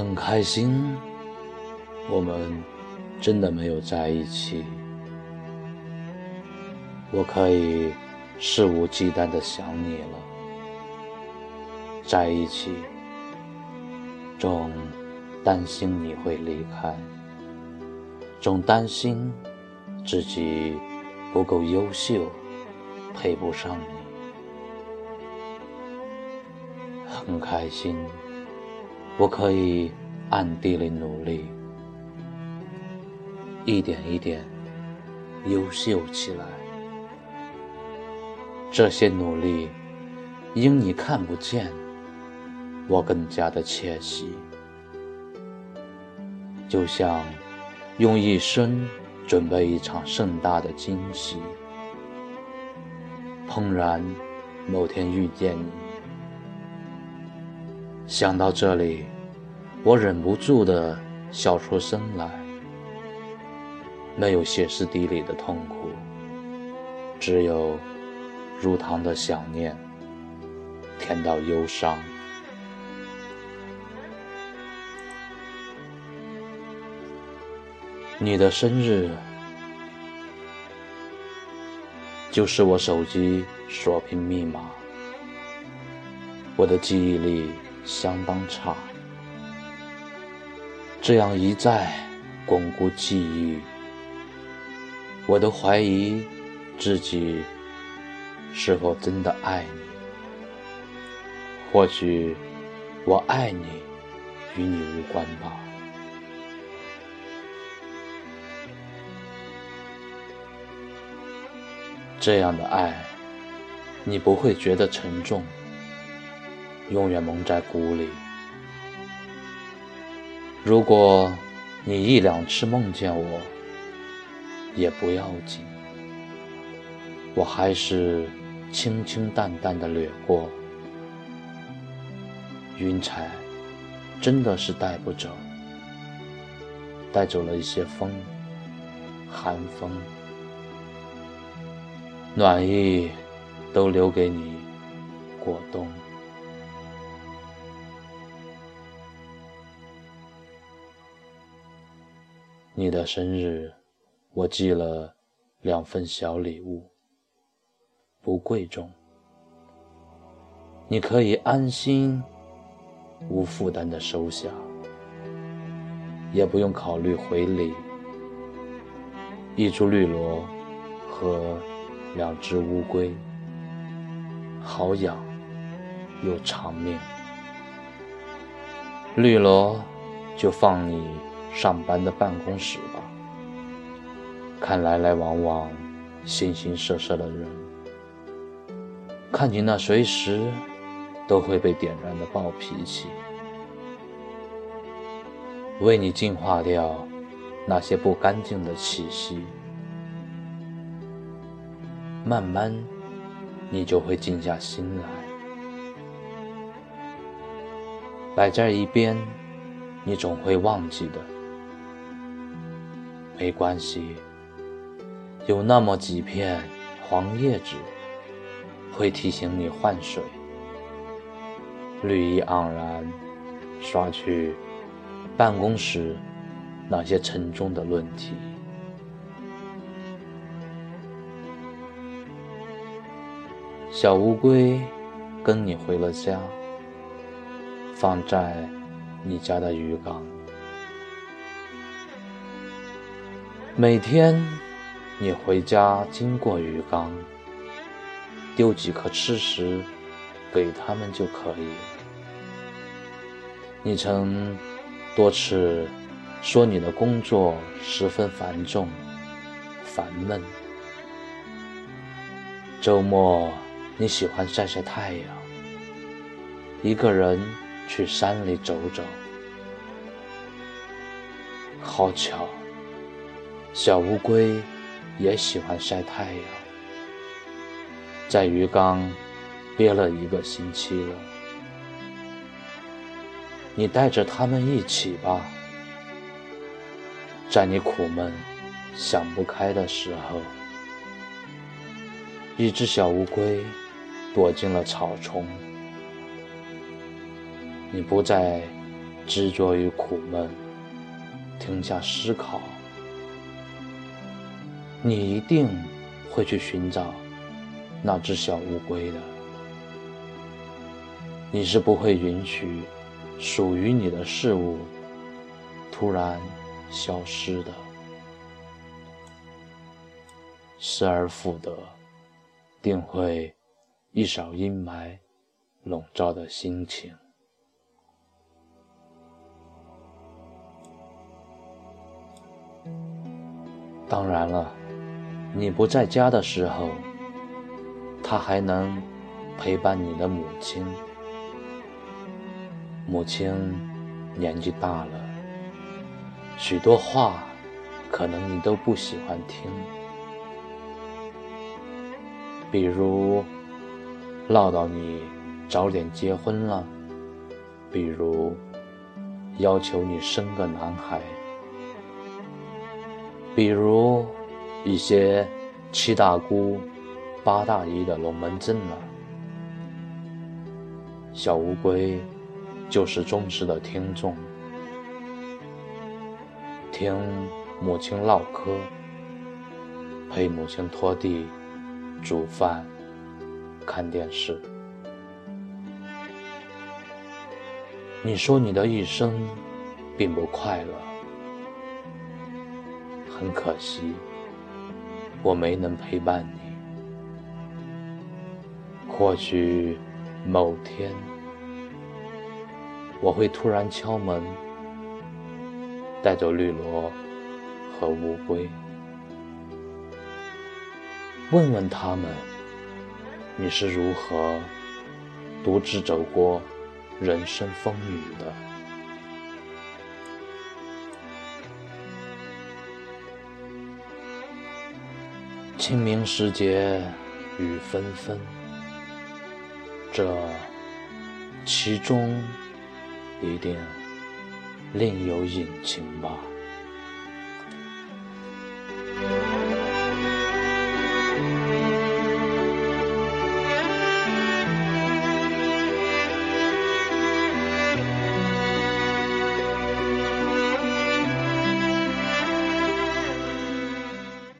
很开心，我们真的没有在一起。我可以肆无忌惮的想你了，在一起，总担心你会离开，总担心自己不够优秀，配不上你。很开心。我可以暗地里努力，一点一点优秀起来。这些努力因你看不见，我更加的窃喜。就像用一生准备一场盛大的惊喜，怦然某天遇见你。想到这里，我忍不住的笑出声来。没有歇斯底里的痛苦，只有如糖的想念，甜到忧伤。你的生日，就是我手机锁屏密码。我的记忆力。相当差，这样一再巩固记忆，我都怀疑自己是否真的爱你。或许我爱你与你无关吧。这样的爱，你不会觉得沉重。永远蒙在鼓里。如果你一两次梦见我，也不要紧，我还是清清淡淡的掠过。云彩真的是带不走，带走了一些风，寒风，暖意都留给你过冬。你的生日，我寄了两份小礼物，不贵重，你可以安心、无负担的收下，也不用考虑回礼。一株绿萝和两只乌龟，好养又长命。绿萝就放你。上班的办公室吧，看来来往往、形形色色的人，看你那随时都会被点燃的暴脾气，为你净化掉那些不干净的气息，慢慢你就会静下心来，摆在一边，你总会忘记的。没关系，有那么几片黄叶子会提醒你换水，绿意盎然，刷去办公室那些沉重的论题。小乌龟跟你回了家，放在你家的鱼缸。每天，你回家经过鱼缸，丢几颗吃食给他们就可以。你曾多次说你的工作十分繁重、烦闷。周末你喜欢晒晒太阳，一个人去山里走走。好巧。小乌龟也喜欢晒太阳，在鱼缸憋了一个星期了。你带着它们一起吧，在你苦闷、想不开的时候，一只小乌龟躲进了草丛。你不再执着于苦闷，停下思考，你一定会去寻找那只小乌龟的。你是不会允许属于你的事物突然消失的，失而复得，定会一扫阴霾笼罩的心情。当然了，你不在家的时候，他还能陪伴你的母亲。母亲年纪大了，许多话可能你都不喜欢听，比如唠叨你早点结婚了，比如要求你生个男孩。比如一些七大姑八大姨的龙门阵了，小乌龟就是忠实的听众，听母亲唠嗑，陪母亲拖地、煮饭、看电视。你说你的一生并不快乐。很可惜，我没能陪伴你。或许某天，我会突然敲门，带走绿萝和乌龟，问问他们，你是如何独自走过人生风雨的。清明时节雨纷纷，这其中一定另有隐情吧。